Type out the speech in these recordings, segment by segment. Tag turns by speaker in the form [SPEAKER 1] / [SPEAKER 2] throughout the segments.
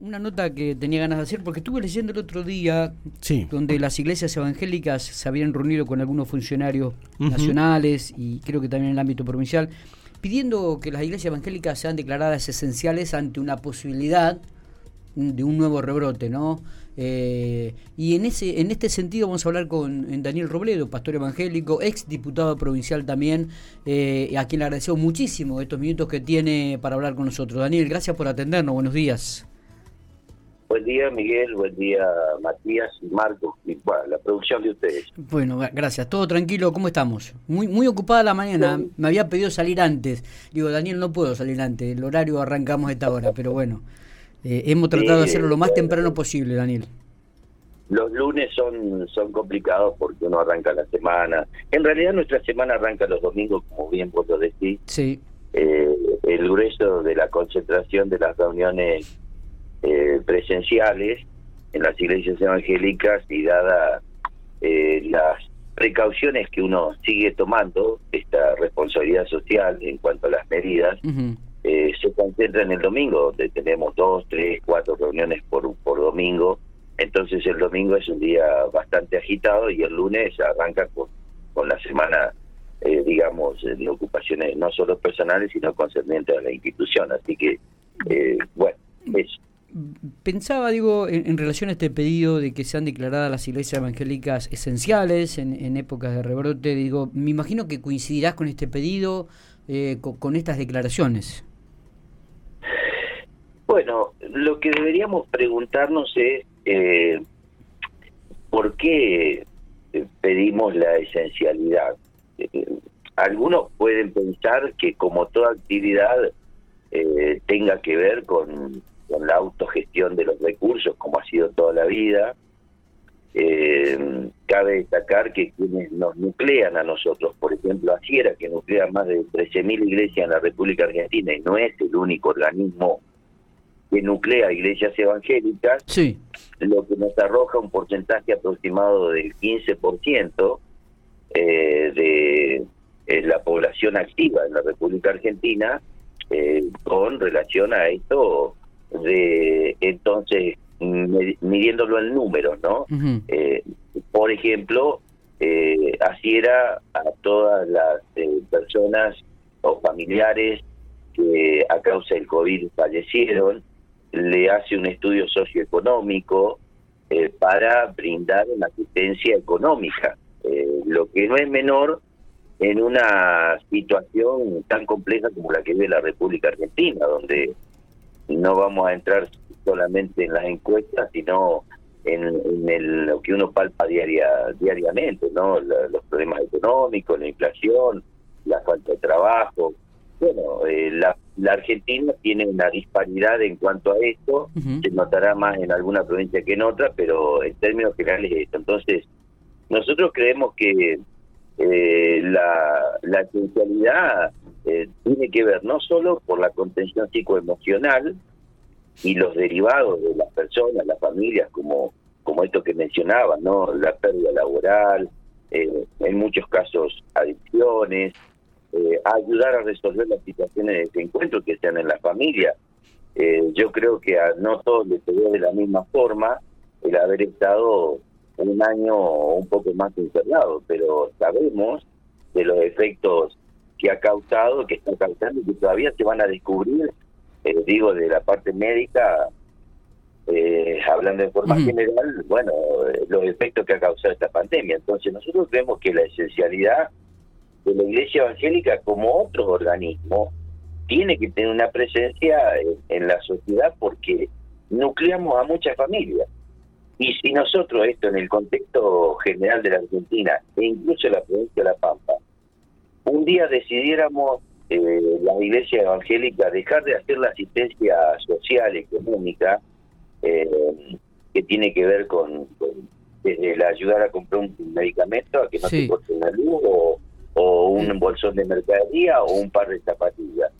[SPEAKER 1] una nota que tenía ganas de hacer, porque estuve leyendo el otro día, donde las iglesias evangélicas se habían reunido con algunos funcionarios nacionales y creo que también en el ámbito provincial, pidiendo que las iglesias evangélicas sean declaradas esenciales ante una posibilidad de un nuevo rebrote, ¿no? Eh, y en ese en este sentido vamos a hablar con Daniel Robledo, pastor evangélico, ex diputado provincial también, eh, a quien le agradecemos muchísimo estos minutos que tiene para hablar con nosotros. Daniel, gracias por atendernos, buenos días.
[SPEAKER 2] Buen día, Miguel. Buen día, Matías y Marcos. Y bueno, la producción de ustedes.
[SPEAKER 1] Bueno, gracias. Todo tranquilo. ¿Cómo estamos? Muy muy ocupada la mañana. Me había pedido salir antes. Digo, Daniel, no puedo salir antes. El horario arrancamos a esta hora, pero bueno. Eh, hemos tratado de hacerlo lo más temprano posible, Daniel.
[SPEAKER 2] Los lunes son, son complicados porque uno arranca la semana. En realidad nuestra semana arranca los domingos, como bien vos lo decís.
[SPEAKER 1] Sí.
[SPEAKER 2] Eh, el grueso de la concentración de las reuniones eh, presenciales en las iglesias evangélicas y dada las precauciones que uno sigue tomando, esta responsabilidad social en cuanto a las medidas, eh, se concentra en el domingo, donde tenemos dos, tres, cuatro reuniones por, por domingo. Entonces el domingo es un día bastante agitado y el lunes arranca con, con la semana, eh, digamos, de ocupaciones no solo personales, sino concernientes a la institución. Así que, eh, bueno, eso.
[SPEAKER 1] Pensaba, digo, en, relación a este pedido de que sean declaradas las iglesias evangélicas esenciales en, épocas de rebrote, digo, me imagino que coincidirás con este pedido, eh, con estas declaraciones.
[SPEAKER 2] Bueno, lo que deberíamos preguntarnos es eh, por qué eh, pedimos la esencialidad. Algunos pueden pensar que como toda actividad tenga que ver con, la autogestión de los recursos, como ha sido toda la vida. cabe destacar que quienes nos nuclean a nosotros, por ejemplo, así era que nuclea más de 13.000 iglesias en la República Argentina y no es el único organismo que nuclea iglesias evangélicas,
[SPEAKER 1] sí.
[SPEAKER 2] lo que nos arroja un porcentaje aproximado del 15% eh, de eh, la población activa en la República Argentina eh, con relación a esto de entonces midiéndolo en números, ¿no? Eh, por ejemplo, así era a todas las personas o familiares que a causa del COVID fallecieron, le hace un estudio socioeconómico eh, para brindar una asistencia económica, eh, lo que no es menor en una situación tan compleja como la que vive la República Argentina, donde no vamos a entrar solamente en las encuestas, sino en, lo que uno palpa diaria, diariamente, no los problemas económicos, la inflación, la falta de trabajo. Bueno, eh, la la Argentina tiene una disparidad en cuanto a esto, se notará más en alguna provincia que en otra, pero en términos generales esto. Entonces, nosotros creemos que eh, la, la esencialidad eh, tiene que ver no solo por la contención psicoemocional y los derivados de las personas, las familias, como, como esto que mencionaba, ¿no? la pérdida laboral, eh, en muchos casos adicciones, eh, ayudar a resolver las situaciones de desencuentro que sean en la familia. Eh, yo creo que a no todos les pegó de la misma forma el haber estado un año un poco más encerrado, pero sabemos de los efectos que ha causado, que está causando y que todavía se van a descubrir, eh, digo, de la parte médica, hablando de forma general, bueno, los efectos que ha causado esta pandemia. Entonces nosotros creemos que la esencialidad de la Iglesia Evangélica como otros organismos tiene que tener una presencia en, la sociedad porque nucleamos a muchas familias. Y si nosotros esto en el contexto general de la Argentina e incluso la provincia de La Pampa, un día decidiéramos eh, la iglesia evangélica dejar de hacer la asistencia social, económica, eh, que tiene que ver con, desde el ayudar a comprar un medicamento a que no se corte una luz o o un bolsón de mercadería o un par de zapatillas.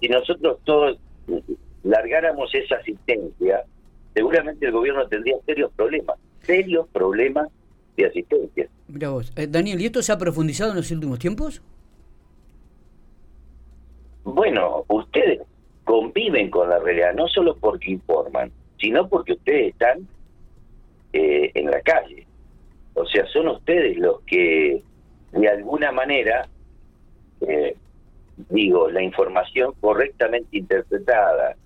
[SPEAKER 2] Si nosotros todos largáramos esa asistencia, seguramente el gobierno tendría serios problemas, serios problemas de asistencia.
[SPEAKER 1] Mira vos, eh, Daniel, ¿y esto se ha profundizado en los últimos tiempos?
[SPEAKER 2] Bueno, ustedes conviven con la realidad, no solo porque informan, sino porque ustedes están eh, en la calle. O sea, son ustedes los que de alguna manera, eh, digo, la información correctamente interpretada,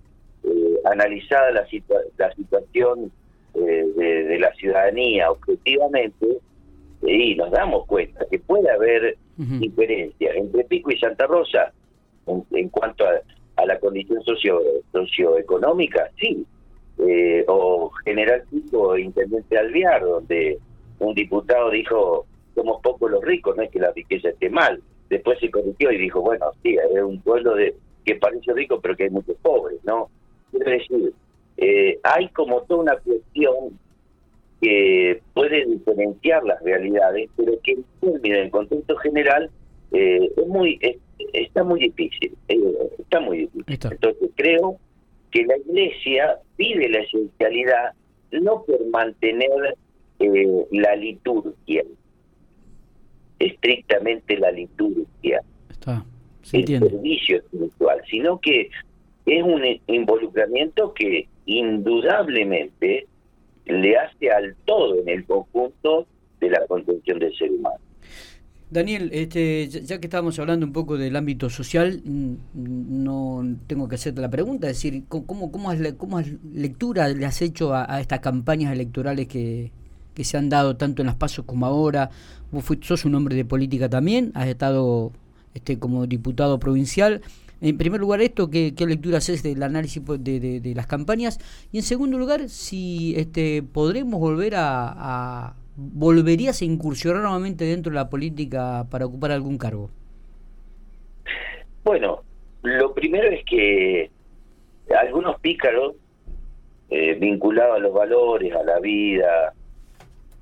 [SPEAKER 2] eh, analizada la, la situación de, la ciudadanía objetivamente, y nos damos cuenta que puede haber diferencias entre Pico y Santa Rosa en, cuanto a, la condición socio, socioeconómica, sí, eh, o General Pico Intendente Alviar, donde un diputado dijo, somos pocos los ricos, no es que la riqueza esté mal. Después se corrigió y dijo, bueno, sí, es un pueblo de que parece rico, pero que hay muchos pobres, ¿no? Quiero decir, eh, hay como toda una cuestión que puede diferenciar las realidades, pero que en el contexto general eh, es muy está muy difícil, está muy difícil. Entonces creo que la Iglesia pide la esencialidad no por mantener eh, la liturgia, estrictamente la liturgia, el servicio espiritual, sino que es un involucramiento que indudablemente le hace al todo en el conjunto de la contención del ser humano.
[SPEAKER 1] Daniel, este, ya que estábamos hablando un poco del ámbito social, mm, no tengo que hacerte la pregunta, es decir, ¿cómo, cómo, has, cómo lectura le has hecho a, estas campañas electorales que, que, se han dado tanto en las pasos como ahora? Vos sos un hombre de política también, has estado este, como diputado provincial. En primer lugar, esto, ¿qué, qué lectura haces del análisis de, de, de, las campañas? Y en segundo lugar, si este, podremos volver a ¿volverías a incursionar nuevamente dentro de la política para ocupar algún cargo?
[SPEAKER 2] Bueno, lo primero es que algunos pícaros eh, vinculados a los valores, a la vida,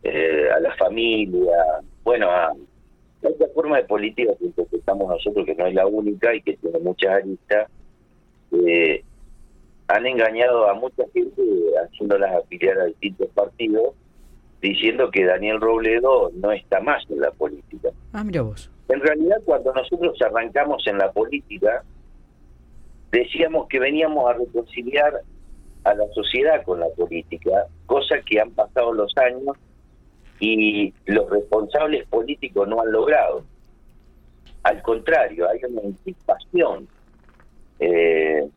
[SPEAKER 2] eh, a la familia, bueno, a esta forma de política que estamos nosotros, que no es la única y que tiene muchas aristas, eh, han engañado a mucha gente haciéndolas afiliar a distintos partidos diciendo que Daniel Robledo no está más en la política.
[SPEAKER 1] Ah, mira vos.
[SPEAKER 2] En realidad, cuando nosotros arrancamos en la política, decíamos que veníamos a reconciliar a la sociedad con la política, cosa que han pasado los años y los responsables políticos no han logrado. Al contrario, hay una anticipación eh,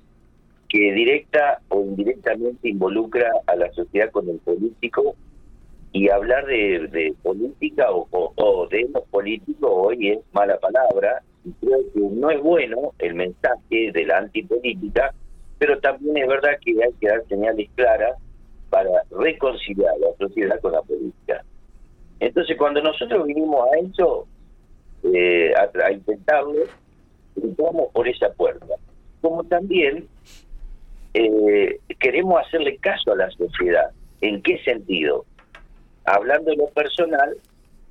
[SPEAKER 2] que directa o indirectamente involucra a la sociedad con el político y hablar de, política o, de los políticos hoy es mala palabra y creo que no es bueno el mensaje de la antipolítica, pero también es verdad que hay que dar señales claras para reconciliar la sociedad con la política. Entonces, cuando nosotros vinimos a eso, eh, a, intentarlo, entramos por esa puerta. Como también eh, queremos hacerle caso a la sociedad. ¿En qué sentido? Hablando de lo personal,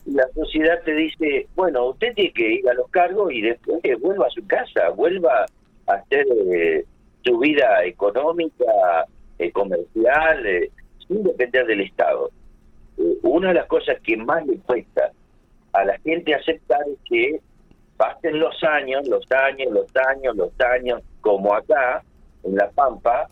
[SPEAKER 2] la sociedad te dice, bueno, usted tiene que ir a los cargos y después vuelva a su casa, vuelva a hacer eh, su vida económica, eh, comercial, eh, sin depender del Estado. una de las cosas que más le cuesta a la gente aceptar es que pasen los años, los años, los años, los años, como acá, en La Pampa,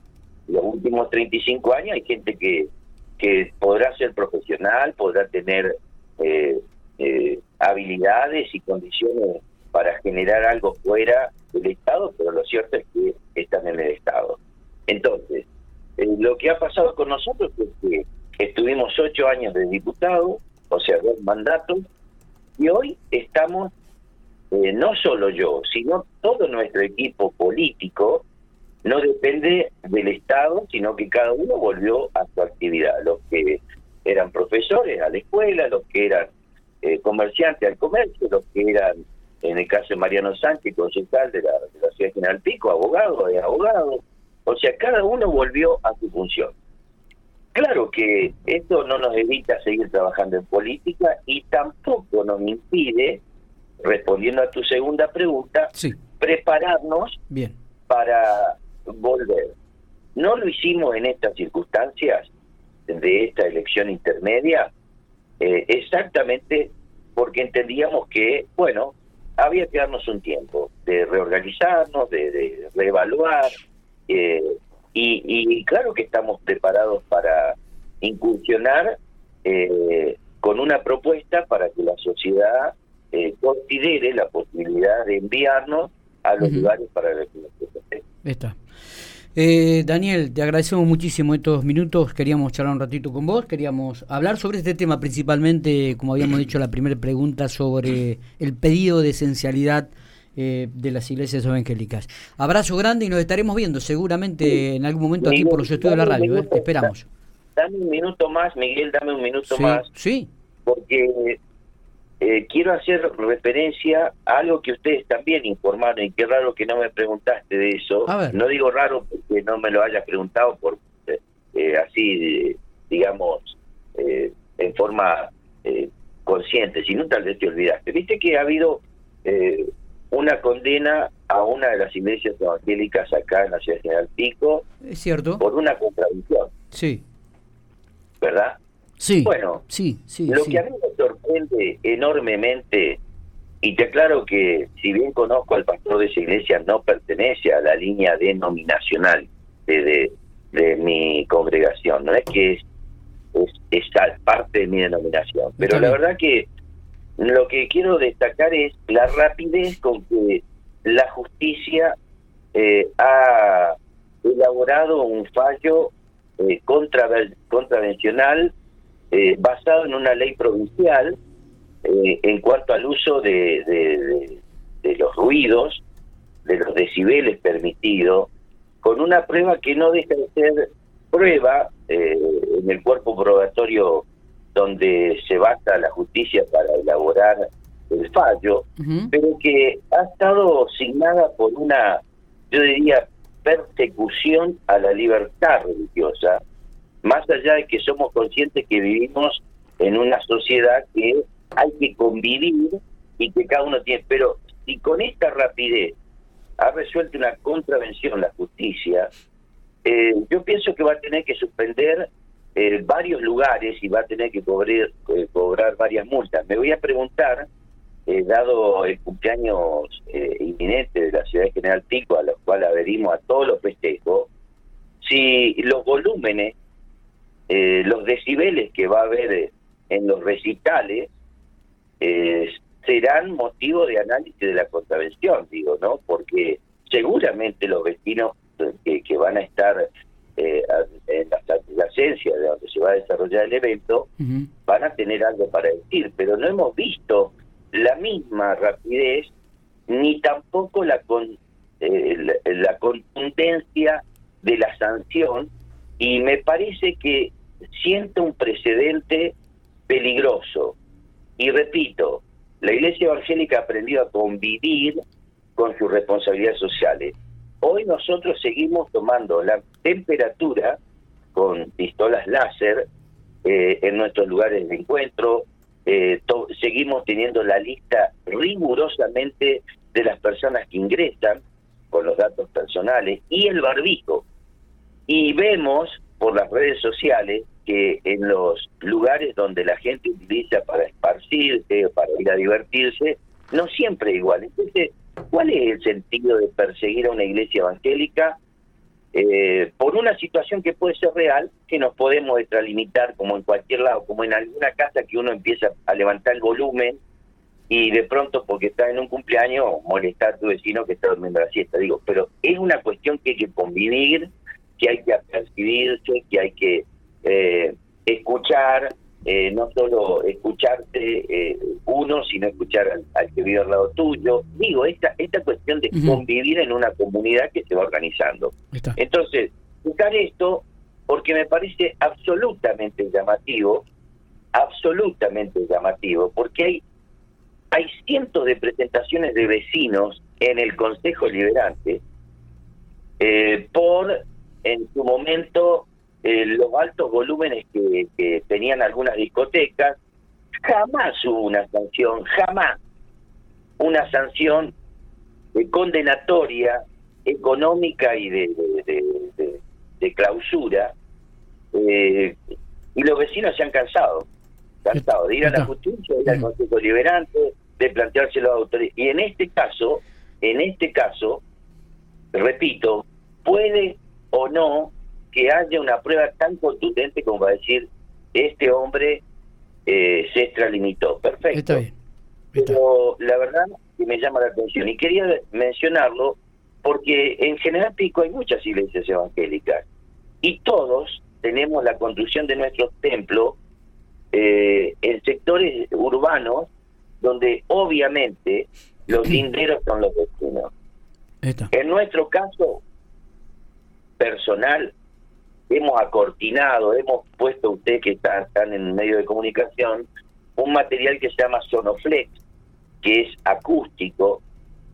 [SPEAKER 2] los últimos 35 años hay gente que que podrá ser profesional, podrá tener eh, eh, habilidades y condiciones para generar algo fuera del Estado, pero lo cierto es que están en el Estado. Entonces, eh, lo que ha pasado con nosotros es que estuvimos ocho años de diputado, o sea, dos mandatos, y hoy estamos, no solo yo, sino todo nuestro equipo político, no depende del Estado, sino que cada uno volvió a su actividad. Los que eran profesores a la escuela, los que eran eh, comerciantes al comercio, los que eran, en el caso de Mariano Sánchez, concejal de la, de la ciudad General Pico, abogado, de abogado. O sea, cada uno volvió a su función. Claro que esto no nos evita seguir trabajando en política y tampoco nos impide, respondiendo a tu segunda pregunta, prepararnos para volver. No lo hicimos en estas circunstancias de esta elección intermedia eh, exactamente porque entendíamos que, bueno, había que darnos un tiempo de reorganizarnos, de, reevaluar, eh, y, claro que estamos preparados para incursionar eh, con una propuesta para que la sociedad eh, considere la posibilidad de enviarnos a los lugares para la
[SPEAKER 1] Está. Eh, Daniel, te agradecemos muchísimo estos minutos. Queríamos charlar un ratito con vos, queríamos hablar sobre este tema, principalmente, como habíamos dicho, la primera pregunta sobre el pedido de esencialidad eh, de las iglesias evangélicas. Abrazo grande y nos estaremos viendo seguramente en algún momento aquí por los estudios de la radio. ¿eh? Te esperamos.
[SPEAKER 2] Dame un minuto más, Miguel, dame un minuto más.
[SPEAKER 1] Sí.
[SPEAKER 2] Porque eh, quiero hacer referencia a algo que ustedes también informaron y qué raro que no me preguntaste de eso. No digo raro porque no me lo hayas preguntado por eh, eh, así, digamos, en forma consciente, sino tal vez te olvidaste. Viste que ha habido una condena a una de las iglesias evangélicas acá en la ciudad de General Pico.
[SPEAKER 1] Es cierto.
[SPEAKER 2] Por una contradicción.
[SPEAKER 1] Sí.
[SPEAKER 2] ¿Verdad?
[SPEAKER 1] Sí.
[SPEAKER 2] Bueno,
[SPEAKER 1] sí, sí,
[SPEAKER 2] lo que a mí sorprende enormemente, y te aclaro que si bien conozco al pastor de esa iglesia, no pertenece a la línea denominacional de, de, mi congregación, no es que es, es, parte de mi denominación, pero la verdad que lo que quiero destacar es la rapidez con que la justicia eh, ha elaborado un fallo eh, contravencional eh, basado en una ley provincial eh, en cuanto al uso de, de, los ruidos, de los decibeles permitidos, con una prueba que no deja de ser prueba eh, en el cuerpo probatorio donde se basa la justicia para elaborar el fallo, pero que ha estado signada por una, yo diría, persecución a la libertad religiosa, más allá de que somos conscientes que vivimos en una sociedad que hay que convivir y que cada uno tiene, pero si con esta rapidez ha resuelto una contravención la justicia, eh, yo pienso que va a tener que suspender eh, varios lugares y va a tener que eh, cobrar varias multas. Me voy a preguntar, dado el cumpleaños inminente de la ciudad de General Pico, a los cual adherimos a todos los festejos, si los volúmenes los decibeles que va a haber en los recitales eh, serán motivo de análisis de la contravención, digo, ¿no? Porque seguramente los vecinos que, van a estar en la adyacencia de donde se va a desarrollar el evento van a tener algo para decir, pero no hemos visto la misma rapidez ni tampoco la, con, la contundencia de la sanción y me parece que siente un precedente peligroso. Y repito, la Iglesia Evangélica ha aprendido a convivir con sus responsabilidades sociales. Hoy nosotros seguimos tomando la temperatura con pistolas láser eh, en nuestros lugares de encuentro, eh, seguimos teniendo la lista rigurosamente de las personas que ingresan con los datos personales y el barbijo. Y vemos por las redes sociales que en los lugares donde la gente utiliza para esparcirse para ir a divertirse, no siempre es igual. Entonces, ¿cuál es el sentido de perseguir a una iglesia evangélica eh, por una situación que puede ser real, que nos podemos extralimitar como en cualquier lado, como en alguna casa que uno empieza a levantar el volumen y de pronto porque está en un cumpleaños molestar a tu vecino que está durmiendo la siesta. Digo, pero es una cuestión que hay que convivir, que hay que percibirse, que hay que eh, escuchar, eh, no solo escucharte eh, uno, sino escuchar al, que vive al lado tuyo. Digo, esta, esta cuestión de convivir en una comunidad que se va organizando. Entonces, buscar esto porque me parece absolutamente llamativo, absolutamente llamativo, porque hay, hay cientos de presentaciones de vecinos en el Consejo Liberante por en su momento eh, los altos volúmenes que, tenían algunas discotecas, jamás hubo una sanción, jamás una sanción de condenatoria económica y de, de, clausura. Eh, y los vecinos se han cansado, cansado de ir a la justicia, de ir al Consejo Liberante, de planteárselo a autoridades. Y en este caso, en este caso, repito, puede o no que haya una prueba tan contundente como para decir, este hombre eh, se extralimitó. Perfecto. Está bien. Pero la verdad que me llama la atención y quería mencionarlo porque en General Pico hay muchas iglesias evangélicas y todos tenemos la construcción de nuestros templos eh, en sectores urbanos donde obviamente los linderos son los vecinos. En nuestro caso personal, hemos acortinado, hemos puesto, usted que está, están en medio de comunicación, un material que se llama Sonoflex, que es acústico.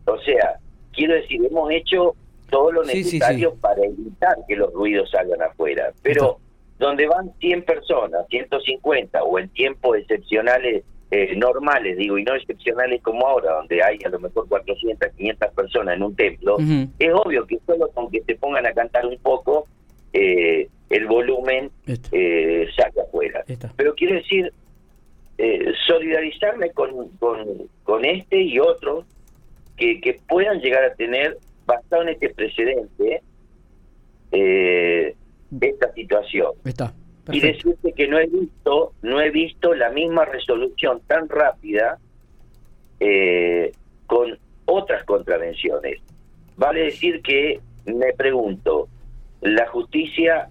[SPEAKER 2] O sea, quiero decir, hemos hecho todo lo necesario para evitar que los ruidos salgan afuera. Pero donde van 100 personas, 150 o en tiempos excepcionales eh, normales, digo, y no excepcionales como ahora, donde hay a lo mejor 400, 500 personas en un templo, es obvio que solo con que se pongan a cantar un poco, eh, el volumen eh, afuera. Pero quiero decir, eh, solidarizarme con, con, este y otros que, que puedan llegar a tener, basado en este precedente, eh, esta situación. Está. Y decirte que no he visto, no he visto la misma resolución tan rápida con otras contravenciones. Vale decir que me pregunto, la justicia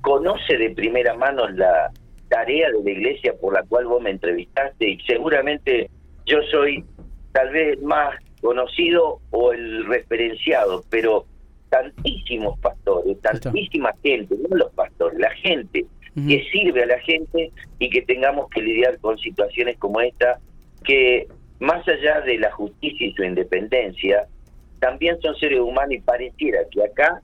[SPEAKER 2] conoce de primera mano la tarea de la iglesia por la cual vos me entrevistaste y seguramente yo soy tal vez más conocido o el referenciado, pero tantísimos pastores, tantísima gente, no los pastores, la gente que sirve a la gente y que tengamos que lidiar con situaciones como esta que más allá de la justicia y su independencia, también son seres humanos y pareciera que acá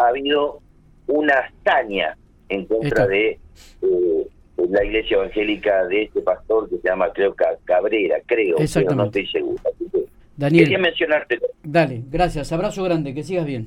[SPEAKER 2] ha habido una hazaña en contra de eh, la iglesia evangélica de este pastor que se llama, creo, Cabrera, creo, pero no estoy seguro.
[SPEAKER 1] Daniel, quería mencionarte. Dale, gracias. Abrazo grande, que sigas bien.